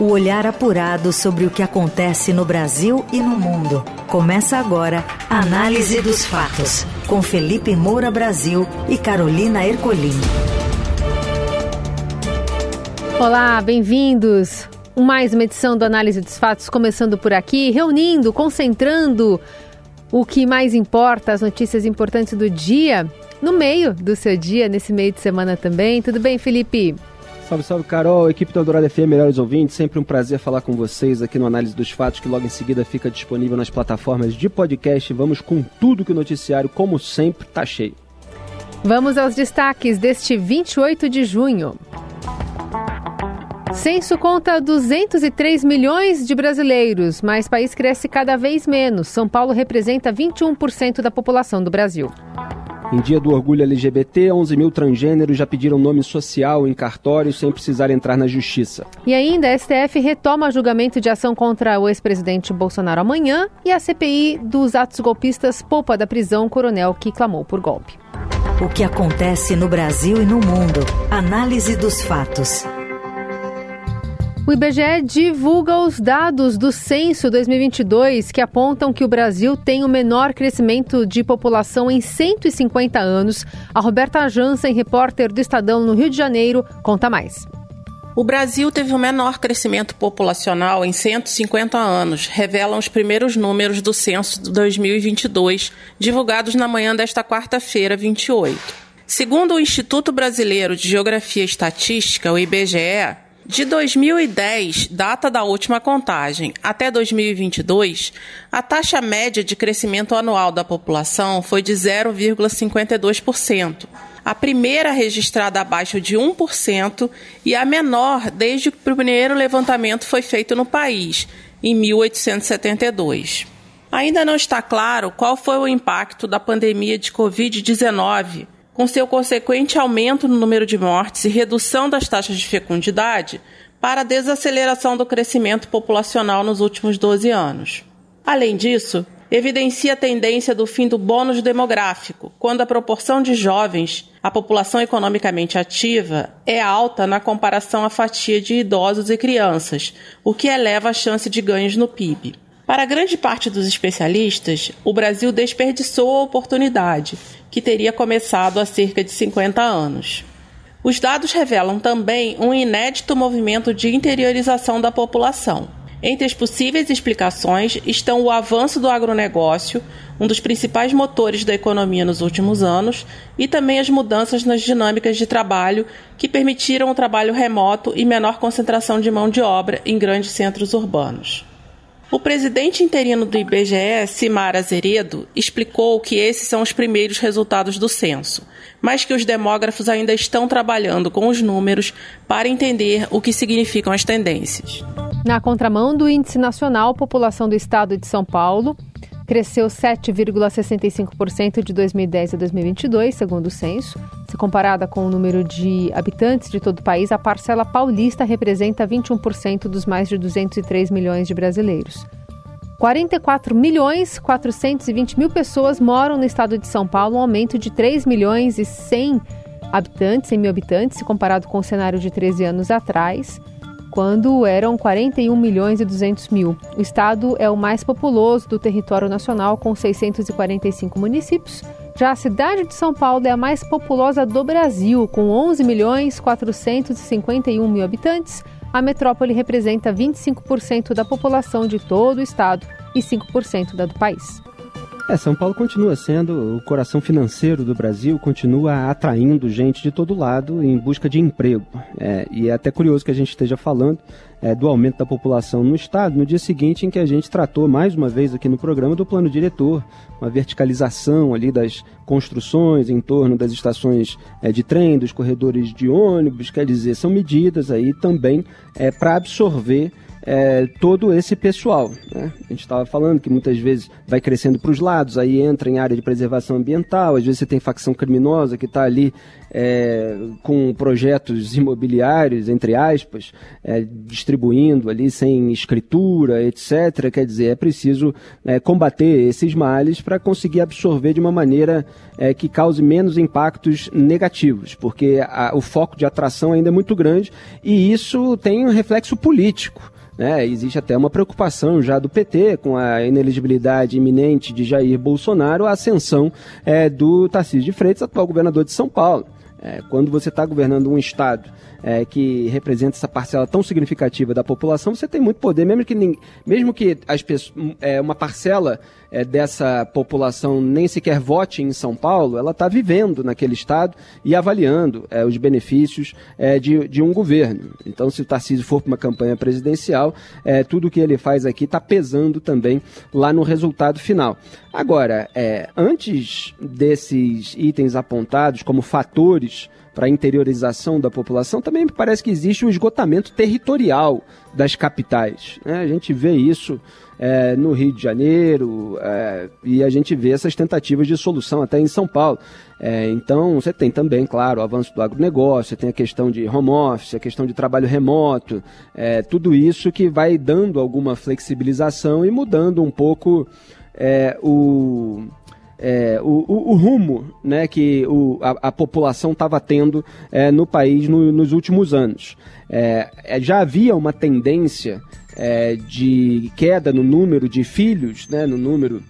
O olhar apurado sobre o que acontece no Brasil e no mundo. Começa agora a Análise dos Fatos, com Felipe Moura Brasil e Carolina Ercolim. Olá, bem-vindos. Mais uma edição do Análise dos Fatos começando por aqui, reunindo, concentrando o que mais importa, as notícias importantes do dia, no meio do seu dia, nesse meio de semana também. Tudo bem, Felipe? Salve, salve, Carol, equipe do Eldorado FM, melhores ouvintes. Sempre um prazer falar com vocês aqui no Análise dos Fatos, que logo em seguida fica disponível nas plataformas de podcast. Vamos com tudo que o noticiário, como sempre, tá cheio. Vamos aos destaques deste 28 de junho. Censo conta 203 milhões de brasileiros, mas país cresce cada vez menos. São Paulo representa 21% da população do Brasil. Em dia do orgulho LGBT, 11 mil transgêneros já pediram nome social em cartórios sem precisar entrar na justiça. E ainda, a STF retoma julgamento de ação contra o ex-presidente Bolsonaro amanhã e a CPI dos atos golpistas poupa da prisão o coronel que clamou por golpe. O que acontece no Brasil e no mundo. Análise dos fatos. O IBGE divulga os dados do censo 2022 que apontam que o Brasil tem o menor crescimento de população em 150 anos. A Roberta Jansen, repórter do Estadão no Rio de Janeiro, conta mais. O Brasil teve o menor crescimento populacional em 150 anos, revelam os primeiros números do censo de 2022, divulgados na manhã desta quarta-feira, 28. Segundo o Instituto Brasileiro de Geografia e Estatística, o IBGE, de 2010, data da última contagem, até 2022, a taxa média de crescimento anual da população foi de 0,52%. A primeira registrada abaixo de 1% e a menor desde que o primeiro levantamento foi feito no país, em 1872. Ainda não está claro qual foi o impacto da pandemia de Covid-19 com seu consequente aumento no número de mortes e redução das taxas de fecundidade, para a desaceleração do crescimento populacional nos últimos 12 anos. Além disso, evidencia a tendência do fim do bônus demográfico, quando a proporção de jovens à população economicamente ativa é alta na comparação à fatia de idosos e crianças, o que eleva a chance de ganhos no PIB. Para grande parte dos especialistas, o Brasil desperdiçou a oportunidade, que teria começado há cerca de 50 anos. Os dados revelam também um inédito movimento de interiorização da população. Entre as possíveis explicações estão o avanço do agronegócio, um dos principais motores da economia nos últimos anos, e também as mudanças nas dinâmicas de trabalho que permitiram o trabalho remoto e menor concentração de mão de obra em grandes centros urbanos. O presidente interino do IBGE, Simar Azeredo, explicou que esses são os primeiros resultados do censo, mas que os demógrafos ainda estão trabalhando com os números para entender o que significam as tendências. Na contramão do Índice Nacional População do Estado de São Paulo, cresceu 7,65% de 2010 a 2022, segundo o censo. Se comparada com o número de habitantes de todo o país, a parcela paulista representa 21% dos mais de 203 milhões de brasileiros. 44 milhões 420 mil pessoas moram no estado de São Paulo, um aumento de 3 milhões e 100 habitantes, 100 mil habitantes, se comparado com o cenário de 13 anos atrás quando eram 41 milhões e 200 mil. O estado é o mais populoso do território nacional, com 645 municípios. Já a cidade de São Paulo é a mais populosa do Brasil, com 11 milhões 451 mil habitantes. A metrópole representa 25% da população de todo o estado e 5% da do país. É, São Paulo continua sendo o coração financeiro do Brasil, continua atraindo gente de todo lado em busca de emprego. É, e é até curioso que a gente esteja falando é, do aumento da população no estado no dia seguinte em que a gente tratou mais uma vez aqui no programa do plano diretor, uma verticalização ali das construções em torno das estações é, de trem, dos corredores de ônibus, quer dizer, são medidas aí também é, para absorver é, todo esse pessoal. Né? A gente estava falando que muitas vezes vai crescendo para os lados, aí entra em área de preservação ambiental, às vezes você tem facção criminosa que está ali é, com projetos imobiliários, entre aspas, é, distribuindo ali sem escritura, etc. Quer dizer, é preciso é, combater esses males para conseguir absorver de uma maneira é, que cause menos impactos negativos, porque a, o foco de atração ainda é muito grande e isso tem um reflexo político. Né? Existe até uma preocupação já do PT com a ineligibilidade iminente de Jair Bolsonaro, a ascensão é, do Tarcísio de Freitas, atual governador de São Paulo. É, quando você está governando um estado é, que representa essa parcela tão significativa da população, você tem muito poder, mesmo que, mesmo que as pessoas, é, uma parcela é, dessa população nem sequer vote em São Paulo, ela está vivendo naquele estado e avaliando é, os benefícios é, de, de um governo. Então, se o Tarcísio for para uma campanha presidencial, é, tudo o que ele faz aqui está pesando também lá no resultado final. Agora, é, antes desses itens apontados como fatores para a interiorização da população, também me parece que existe um esgotamento territorial das capitais. Né? A gente vê isso é, no Rio de Janeiro é, e a gente vê essas tentativas de solução até em São Paulo. É, então, você tem também, claro, o avanço do agronegócio, tem a questão de home office, a questão de trabalho remoto, é, tudo isso que vai dando alguma flexibilização e mudando um pouco é, o é, o, o, o, rumo né, que o, a, a população estava tendo é, no país no, nos últimos anos. É, é, já havia uma tendência é, de queda no número de filhos, né, no número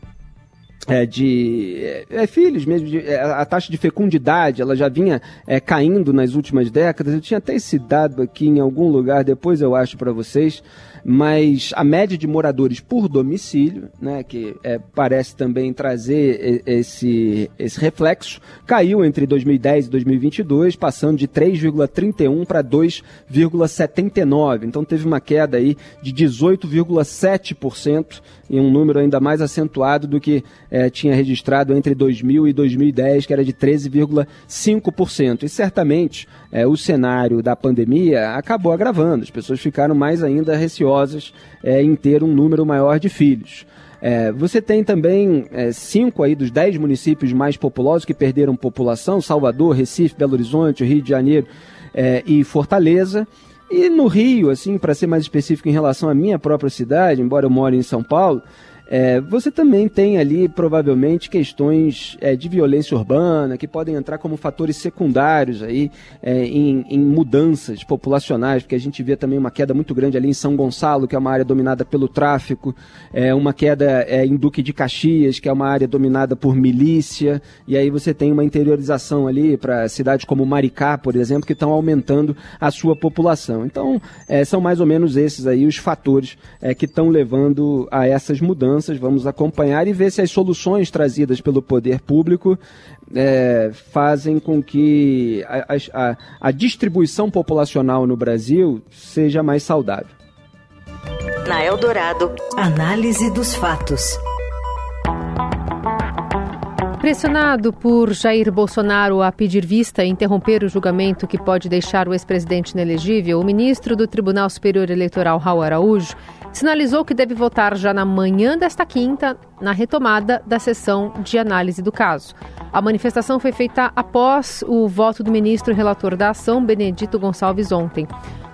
é, de é, filhos mesmo, de, é, a taxa de fecundidade ela já vinha é, caindo nas últimas décadas. Eu tinha até esse dado aqui em algum lugar, depois eu acho para vocês mas a média de moradores por domicílio, né, que é, parece também trazer esse, esse reflexo, caiu entre 2010 e 2022, passando de 3,31 para 2,79. Então teve uma queda aí de 18,7% em um número ainda mais acentuado do que é, tinha registrado entre 2000 e 2010, que era de 13,5%. E certamente é, o cenário da pandemia acabou agravando, as pessoas ficaram mais ainda receosas é, em ter um número maior de filhos. É, você tem também é, cinco aí dos dez municípios mais populosos que perderam população: Salvador, Recife, Belo Horizonte, Rio de Janeiro é, e Fortaleza. E no Rio, assim, para ser mais específico em relação à minha própria cidade, embora eu more em São Paulo, é, você também tem ali, provavelmente, questões é, de violência urbana que podem entrar como fatores secundários aí é, em, em, mudanças populacionais, porque a gente vê também uma queda muito grande ali em São Gonçalo, que é uma área dominada pelo tráfico, é, uma queda é, em Duque de Caxias, que é uma área dominada por milícia, e aí você tem uma interiorização ali para cidades como Maricá, por exemplo, que estão aumentando a sua população. Então, é, são mais ou menos esses aí os fatores que estão levando a essas mudanças mudanças, vamos acompanhar e ver se as soluções trazidas pelo poder público é, fazem com que a, a, a distribuição populacional no Brasil seja mais saudável. Na Eldorado, análise dos fatos. Pressionado por Jair Bolsonaro a pedir vista e interromper o julgamento que pode deixar o ex-presidente inelegível, o ministro do Tribunal Superior Eleitoral, Raul Araújo, sinalizou que deve votar já na manhã desta quinta, na retomada da sessão de análise do caso. A manifestação foi feita após o voto do ministro relator da ação, Benedito Gonçalves, ontem.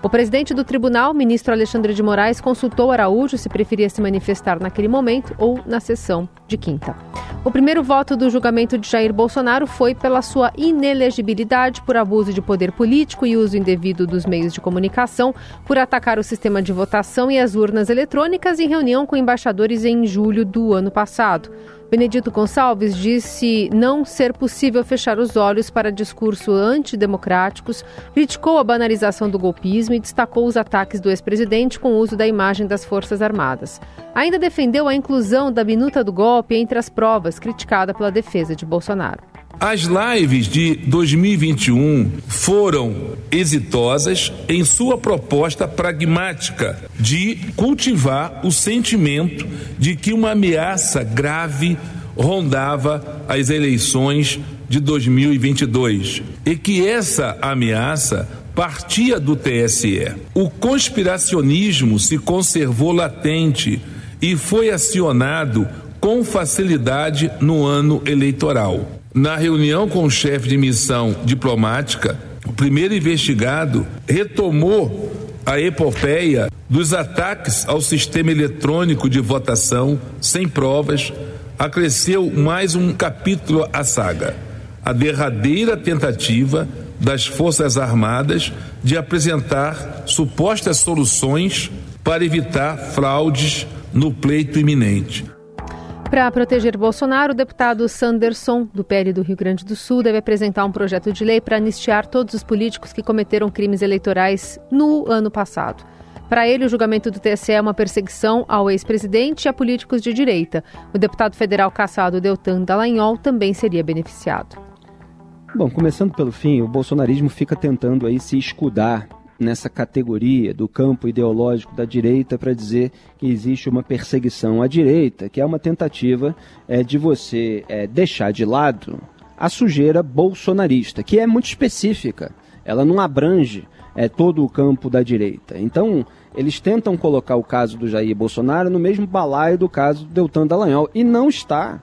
O presidente do tribunal, ministro Alexandre de Moraes, consultou Araújo se preferia se manifestar naquele momento ou na sessão de quinta. O primeiro voto do julgamento de Jair Bolsonaro foi pela sua inelegibilidade por abuso de poder político e uso indevido dos meios de comunicação, por atacar o sistema de votação e as urnas eletrônicas em reunião com embaixadores em julho do ano passado. Benedito Gonçalves disse não ser possível fechar os olhos para discursos antidemocráticos, criticou a banalização do golpismo e destacou os ataques do ex-presidente com o uso da imagem das Forças Armadas. Ainda defendeu a inclusão da minuta do golpe entre as provas, criticada pela defesa de Bolsonaro. As lives de 2021 foram exitosas em sua proposta pragmática de cultivar o sentimento de que uma ameaça grave rondava as eleições de 2022 e que essa ameaça partia do TSE. O conspiracionismo se conservou latente e foi acionado com facilidade no ano eleitoral. Na reunião com o chefe de missão diplomática, o primeiro investigado retomou a epopeia dos ataques ao sistema eletrônico de votação sem provas, acresceu mais um capítulo à saga. A derradeira tentativa das Forças Armadas de apresentar supostas soluções para evitar fraudes no pleito iminente. Para proteger Bolsonaro, o deputado Sanderson, do PL do Rio Grande do Sul, deve apresentar um projeto de lei para anistiar todos os políticos que cometeram crimes eleitorais no ano passado. Para ele, o julgamento do TSE é uma perseguição ao ex-presidente e a políticos de direita. O deputado federal caçado Deltan Dallagnol também seria beneficiado. Bom, começando pelo fim, o bolsonarismo fica tentando aí se escudar nessa categoria do campo ideológico da direita para dizer que existe uma perseguição à direita, que é uma tentativa é, de você é, deixar de lado a sujeira bolsonarista, que é muito específica. Ela não abrange é, todo o campo da direita. Então, eles tentam colocar o caso do Jair Bolsonaro no mesmo balaio do caso do Deltan Dallagnol, e não está.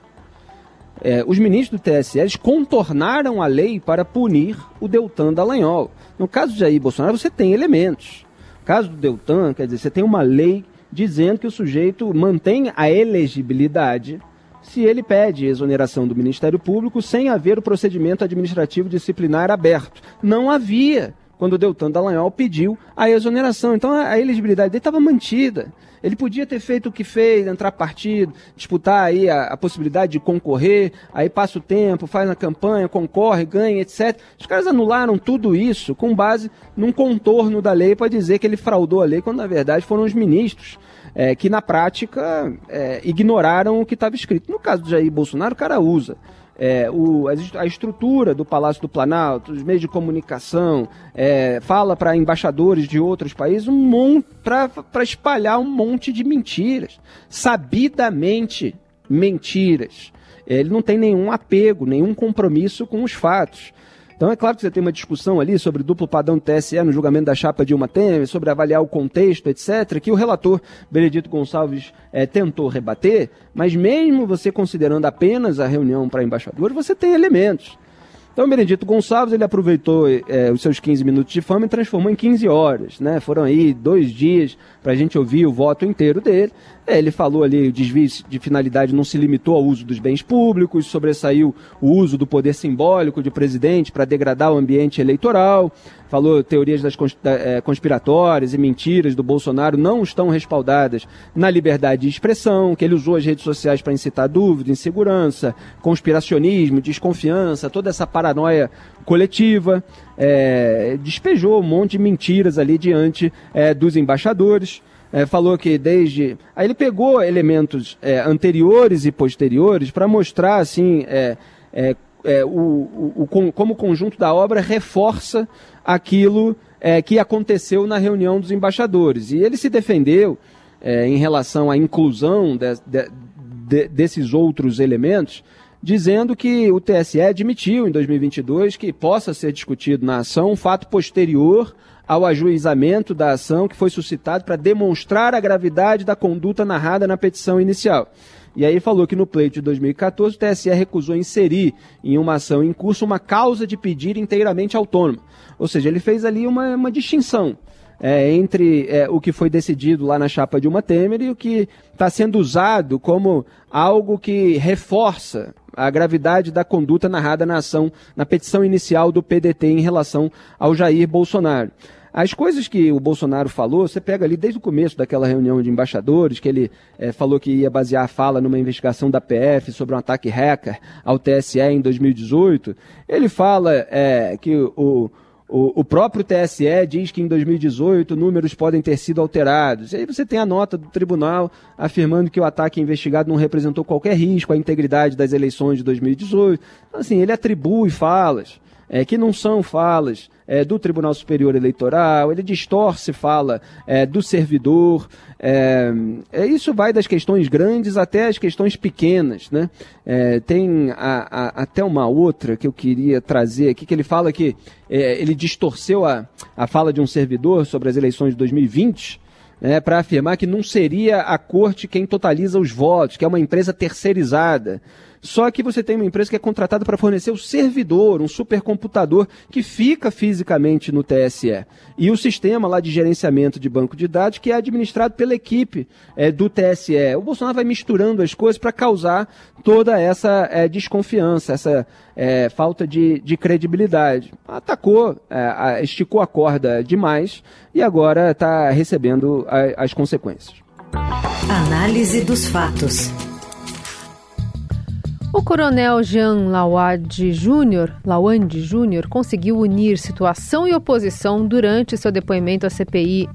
É, os ministros do TSE contornaram a lei para punir o Deltan Dallagnol. No caso de Jair Bolsonaro, você tem elementos. No caso do Deltan, quer dizer, você tem uma lei dizendo que o sujeito mantém a elegibilidade se ele pede exoneração do Ministério Público sem haver o procedimento administrativo disciplinar aberto. Não havia quando o Deltan Dallagnol pediu a exoneração. Então a elegibilidade dele estava mantida. Ele podia ter feito o que fez, entrar partido, disputar aí a, a, possibilidade de concorrer, aí passa o tempo, faz a campanha, concorre, ganha, etc. Os caras anularam tudo isso com base num contorno da lei para dizer que ele fraudou a lei, quando na verdade foram os ministros é, que na prática é, ignoraram o que estava escrito. No caso do Jair Bolsonaro, o cara usa é, o, a estrutura do Palácio do Planalto, os meios de comunicação, é, fala para embaixadores de outros países um monte para espalhar um monte de mentiras, sabidamente mentiras. Ele não tem nenhum apego, nenhum compromisso com os fatos. Então é claro que você tem uma discussão ali sobre duplo padrão TSE no julgamento da chapa Dilma Temer, sobre avaliar o contexto, etc., que o relator Benedito Gonçalves é, tentou rebater, mas mesmo você considerando apenas a reunião para embaixadores, você tem elementos. Então, Benedito Gonçalves, ele aproveitou é, os seus 15 minutos de fama e transformou em 15 horas, né? Foram aí dois dias para a gente ouvir o voto inteiro dele. É, ele falou ali, o desvio de finalidade não se limitou ao uso dos bens públicos, sobressaiu o uso do poder simbólico de presidente para degradar o ambiente eleitoral, falou teorias das é, conspiratórias e mentiras do Bolsonaro não estão respaldadas na liberdade de expressão, que ele usou as redes sociais para incitar dúvida, insegurança, conspiracionismo, desconfiança, toda essa paranoia coletiva, é, despejou um monte de mentiras ali diante é, dos embaixadores é, falou que desde. Aí ele pegou elementos é, anteriores e posteriores para mostrar assim é, é, é o, o, o, como o conjunto da obra reforça aquilo é, que aconteceu na reunião dos embaixadores. E ele se defendeu em relação à inclusão de, de, de, desses outros elementos, dizendo que o TSE admitiu em 2022 que possa ser discutido na ação um fato posterior ao ajuizamento da ação que foi suscitado para demonstrar a gravidade da conduta narrada na petição inicial. E aí falou que no pleito de 2014 o TSE recusou inserir em uma ação em curso uma causa de pedir inteiramente autônoma. Ou seja, ele fez ali uma, uma distinção é, entre é, o que foi decidido lá na chapa de uma Temer e o que está sendo usado como algo que reforça a gravidade da conduta narrada na ação, na petição inicial do PDT em relação ao Jair Bolsonaro. As coisas que o Bolsonaro falou, você pega ali desde o começo daquela reunião de embaixadores, que ele é, falou que ia basear a fala numa investigação da PF sobre um ataque hacker ao TSE em 2018. Ele fala é, que o, o, o, próprio TSE diz que em 2018 números podem ter sido alterados. E aí você tem a nota do tribunal afirmando que o ataque investigado não representou qualquer risco à integridade das eleições de 2018. Então, assim, ele atribui falas é, que não são falas é, do Tribunal Superior Eleitoral, ele distorce fala é, do servidor. É, é, isso vai das questões grandes até as questões pequenas. Né? É, tem a, a, até uma outra que eu queria trazer aqui, que ele fala que é, ele distorceu a, a fala de um servidor sobre as eleições de 2020 né, para afirmar que não seria a corte quem totaliza os votos, que é uma empresa terceirizada. Só que você tem uma empresa que é contratada para fornecer o servidor, um supercomputador que fica fisicamente no TSE. E o sistema lá de gerenciamento de banco de dados que é administrado pela equipe é, do TSE. O Bolsonaro vai misturando as coisas para causar toda essa é, desconfiança, essa é, falta de, de, credibilidade. Atacou, esticou a corda demais e agora está recebendo a, as consequências. Análise dos fatos. O coronel Jean Lawande Júnior, Lawande Júnior conseguiu unir situação e oposição durante seu depoimento à CPI,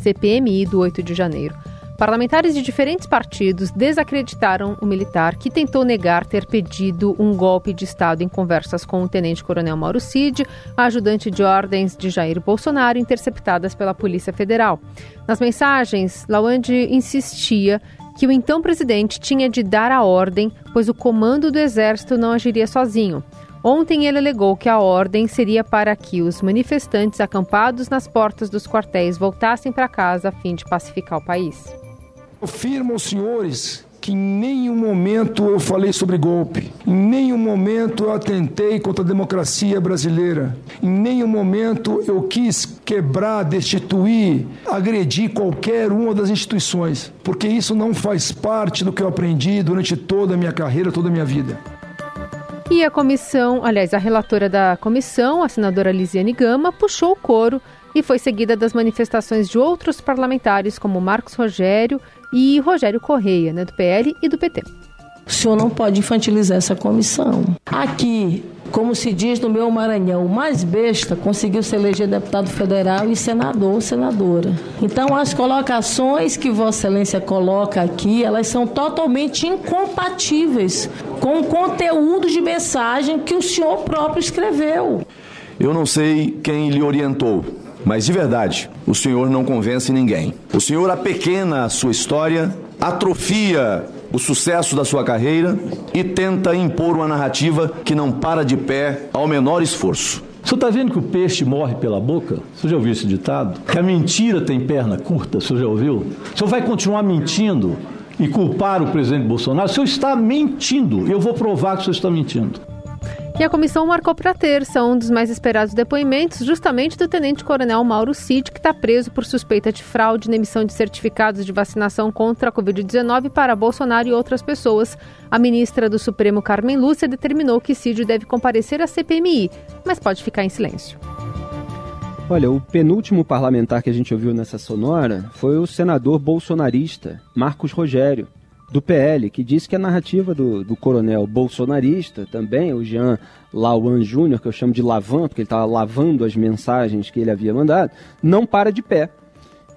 CPMI do 8 de janeiro. Parlamentares de diferentes partidos desacreditaram o militar que tentou negar ter pedido um golpe de Estado em conversas com o tenente-coronel Mauro Cid, ajudante de ordens de Jair Bolsonaro, interceptadas pela Polícia Federal. Nas mensagens, Lawande insistia que o então presidente tinha de dar a ordem, pois o comando do exército não agiria sozinho. Ontem ele alegou que a ordem seria para que os manifestantes acampados nas portas dos quartéis voltassem para casa a fim de pacificar o país. Afirmo aos senhores que em nenhum momento eu falei sobre golpe, em nenhum momento eu atentei contra a democracia brasileira, em nenhum momento eu quis quebrar, destituir, agredir qualquer uma das instituições, porque isso não faz parte do que eu aprendi durante toda a minha carreira, toda a minha vida. E a comissão, aliás, a relatora da comissão, a senadora Lisiane Gama, puxou o coro e foi seguida das manifestações de outros parlamentares, como Marcos Rogério e Rogério Correia, né, do PL e do PT. O senhor não pode infantilizar essa comissão. Aqui, como se diz no meu Maranhão, o mais besta conseguiu se eleger deputado federal e senador ou senadora. Então, as colocações que Vossa Excelência coloca aqui, elas são totalmente incompatíveis com o conteúdo de mensagem que o senhor próprio escreveu. Eu não sei quem lhe orientou, mas de verdade, o senhor não convence ninguém. O senhor apequena a sua história, atrofia o sucesso da sua carreira e tenta impor uma narrativa que não para de pé ao menor esforço. Senhor está vendo que o peixe morre pela boca? O senhor já ouviu esse ditado? Que a mentira tem perna curta, o senhor já ouviu? Senhor vai continuar mentindo e culpar o presidente Bolsonaro? O senhor está mentindo. Eu vou provar que o senhor está mentindo. E a comissão marcou para terça um dos mais esperados depoimentos, justamente do tenente-coronel Mauro Cid, que está preso por suspeita de fraude na emissão de certificados de vacinação contra a Covid-19 para Bolsonaro e outras pessoas. A ministra do Supremo, Carmen Lúcia, determinou que Cid deve comparecer à CPMI, mas pode ficar em silêncio. Olha, o penúltimo parlamentar que a gente ouviu nessa sonora foi o senador bolsonarista Marcos Rogério do PL, que disse que a narrativa do, do coronel bolsonarista, também, o Jean Lauan Júnior, que eu chamo de Lavan, porque ele estava lavando as mensagens que ele havia mandado, não para de pé.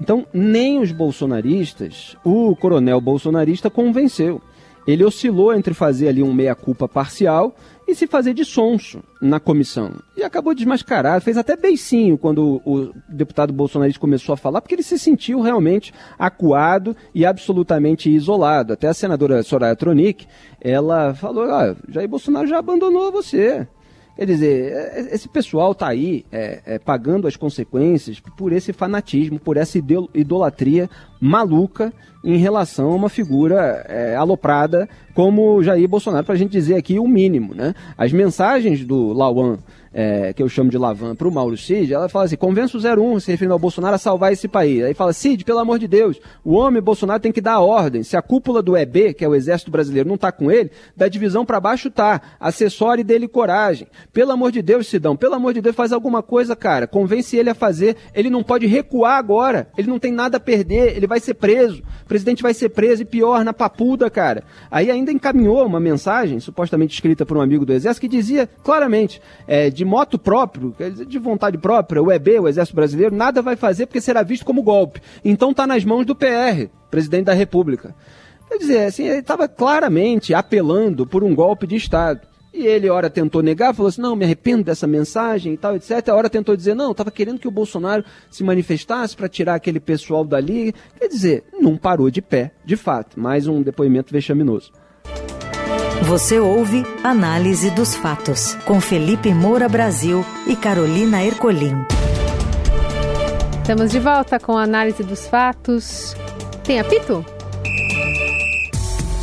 Então, nem os bolsonaristas, o coronel bolsonarista convenceu. Ele oscilou entre fazer ali um meia-culpa parcial e se fazer de sonso na comissão. E acabou desmascarado, fez até beicinho quando o, deputado bolsonarista começou a falar, porque ele se sentiu realmente acuado e absolutamente isolado. Até a senadora Soraya Tronic, ela falou, ah, Jair Bolsonaro já abandonou você. Quer dizer, é, é, esse pessoal está aí é, é, pagando as consequências por esse fanatismo, por essa idolatria maluca em relação a uma figura é, aloprada como Jair Bolsonaro, para a gente dizer aqui o mínimo. Né? As mensagens do Lauan é, que eu chamo de Lavan, para o Mauro Cid, ela fala assim: convença o 01, se referindo ao Bolsonaro, a salvar esse país. Aí fala: Cid, pelo amor de Deus, o homem Bolsonaro tem que dar a ordem. Se a cúpula do EB, que é o Exército Brasileiro, não está com ele, da divisão para baixo tá. Acessório dele coragem. Pelo amor de Deus, Sidão, pelo amor de Deus, faz alguma coisa, cara. Convence ele a fazer. Ele não pode recuar agora. Ele não tem nada a perder. Ele vai ser preso. O presidente vai ser preso e pior, na papuda, cara. Aí ainda encaminhou uma mensagem, supostamente escrita por um amigo do Exército, que dizia claramente: é, de moto próprio, de vontade própria, o EB, o Exército Brasileiro, nada vai fazer porque será visto como golpe. Então está nas mãos do PR, presidente da República. Quer dizer, assim, ele estava claramente apelando por um golpe de Estado. E ele, ora, tentou negar, falou assim: não, me arrependo dessa mensagem e tal, etc. A hora tentou dizer: não, estava querendo que o Bolsonaro se manifestasse para tirar aquele pessoal dali. Quer dizer, não parou de pé, de fato. Mais um depoimento vexaminoso. Você ouve Análise dos Fatos, com Felipe Moura Brasil e Carolina Ercolim. Estamos de volta com a análise dos fatos. Tem apito?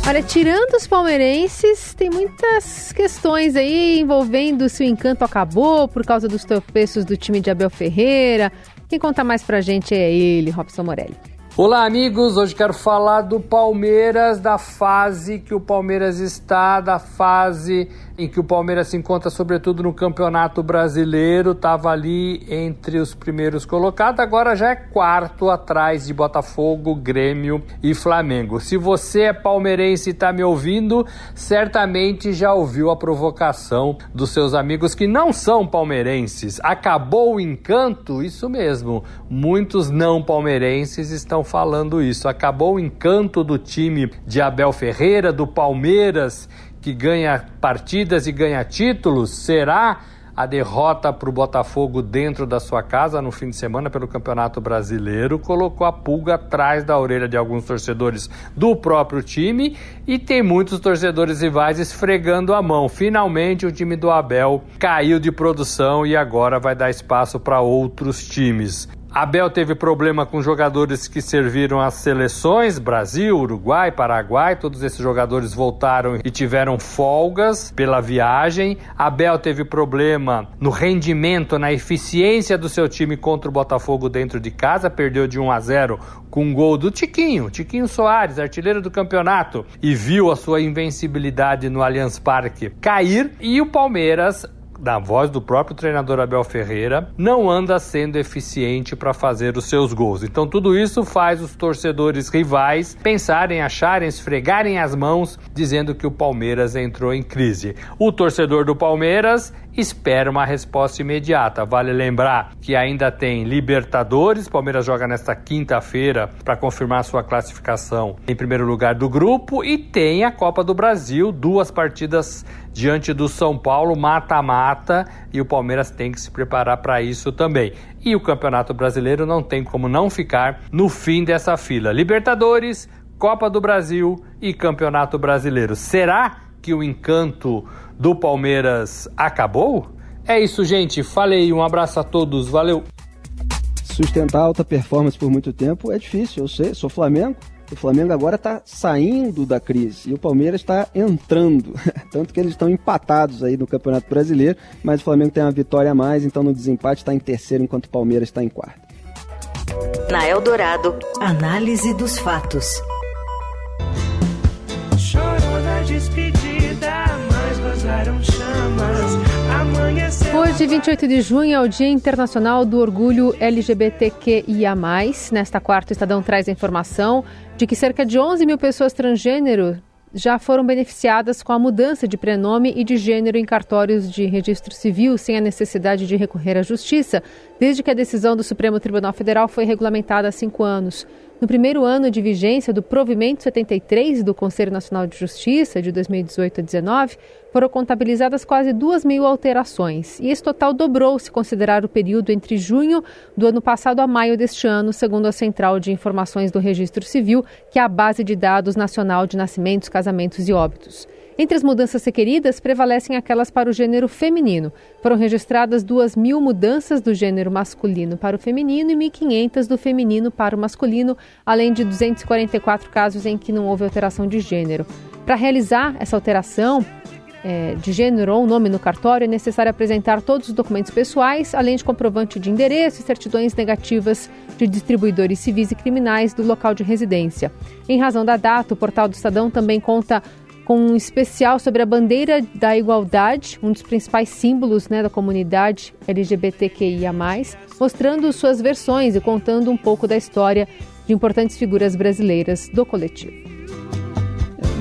Olha, tirando os palmeirenses, tem muitas questões aí envolvendo se o encanto acabou por causa dos tropeços do time de Abel Ferreira. Quem conta mais pra gente é ele, Robson Morelli. Olá, amigos. Hoje quero falar do Palmeiras, da fase que o Palmeiras está, da fase em que o Palmeiras se encontra, sobretudo no Campeonato Brasileiro. Estava ali entre os primeiros colocados, agora já é quarto atrás de Botafogo, Grêmio e Flamengo. Se você é palmeirense e está me ouvindo, certamente já ouviu a provocação dos seus amigos que não são palmeirenses. Acabou o encanto? Isso mesmo. Muitos não palmeirenses estão falando isso. Acabou o encanto do time de Abel Ferreira, do Palmeiras, que ganha partidas e ganha títulos? Será a derrota para o Botafogo dentro da sua casa no fim de semana pelo Campeonato Brasileiro colocou a pulga atrás da orelha de alguns torcedores do próprio time e tem muitos torcedores rivais esfregando a mão. Finalmente o time do Abel caiu de produção e agora vai dar espaço para outros times. Abel teve problema com jogadores que serviram às seleções, Brasil, Uruguai, Paraguai, todos esses jogadores voltaram e tiveram folgas pela viagem. Abel teve problema no rendimento, na eficiência do seu time contra o Botafogo dentro de casa, perdeu de 1 a 0 com um gol do Tiquinho, Tiquinho Soares, artilheiro do campeonato, e viu a sua invencibilidade no Allianz Parque cair. E o Palmeiras na voz do próprio treinador Abel Ferreira, não anda sendo eficiente para fazer os seus gols. Então tudo isso faz os torcedores rivais pensarem, acharem, esfregarem as mãos, dizendo que o Palmeiras entrou em crise. O torcedor do Palmeiras espera uma resposta imediata. Vale lembrar que ainda tem Libertadores, Palmeiras joga nesta quinta-feira para confirmar sua classificação em primeiro lugar do grupo e tem a Copa do Brasil, duas partidas diante do São Paulo, mata-mata, e o Palmeiras tem que se preparar para isso também. E o Campeonato Brasileiro não tem como não ficar no fim dessa fila. Libertadores, Copa do Brasil e Campeonato Brasileiro. Será que o encanto do Palmeiras acabou? É isso, gente. Falei, um abraço a todos, valeu. Sustentar alta performance por muito tempo é difícil, eu sei, sou Flamengo. O Flamengo agora está saindo da crise e o Palmeiras está entrando. Tanto que eles estão empatados aí no Campeonato Brasileiro, mas o Flamengo tem uma vitória a mais, então no desempate está em terceiro, enquanto o Palmeiras está em quarto. Na Eldorado, análise dos fatos. Chorou na despedida, mas gozaram chamas. Hoje, 28 de junho, é o Dia Internacional do Orgulho LGBTQIA. Nesta quarta, o Estadão traz a informação de que cerca de 11 mil pessoas transgênero já foram beneficiadas com a mudança de prenome e de gênero em cartórios de registro civil sem a necessidade de recorrer à justiça, desde que a decisão do Supremo Tribunal Federal foi regulamentada há cinco anos. No primeiro ano de vigência do Provimento 73 do Conselho Nacional de Justiça, de 2018 a 2019, foram contabilizadas quase 2 mil alterações. E esse total dobrou se considerar o período entre junho do ano passado a maio deste ano, segundo a Central de Informações do Registro Civil, que é a base de dados nacional de nascimentos, casamentos e óbitos. Entre as mudanças requeridas, prevalecem aquelas para o gênero feminino. Foram registradas 2 mil mudanças do gênero masculino para o feminino e 1.500 do feminino para o masculino, além de 244 casos em que não houve alteração de gênero. Para realizar essa alteração, é, de gênero ou nome no cartório, é necessário apresentar todos os documentos pessoais, além de comprovante de endereço e certidões negativas de distribuidores civis e criminais do local de residência. Em razão da data, o portal do Estadão também conta com um especial sobre a bandeira da igualdade, um dos principais símbolos né, da comunidade LGBTQIA, mostrando suas versões e contando um pouco da história de importantes figuras brasileiras do coletivo.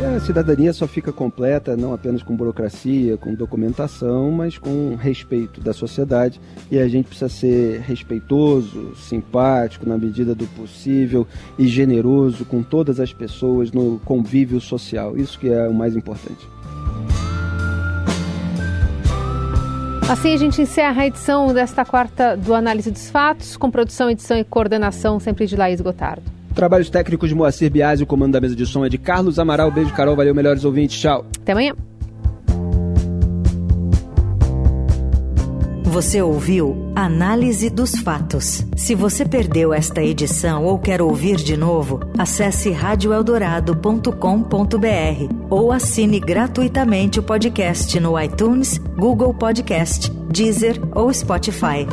A cidadania só fica completa não apenas com burocracia, com documentação, mas com respeito da sociedade. E a gente precisa ser respeitoso, simpático na medida do possível e generoso com todas as pessoas no convívio social. Isso que é o mais importante. Assim a gente encerra a edição desta quarta do Análise dos Fatos, com produção, edição e coordenação sempre de Laís Gotardo. Trabalhos técnicos de Moacir Biasi, o comando da mesa de som é de Carlos Amaral. Beijo, Carol. Valeu, melhores ouvintes. Tchau. Até amanhã. Você ouviu Análise dos Fatos. Se você perdeu esta edição ou quer ouvir de novo, acesse radioeldorado.com.br ou assine gratuitamente o podcast no iTunes, Google Podcast, Deezer ou Spotify.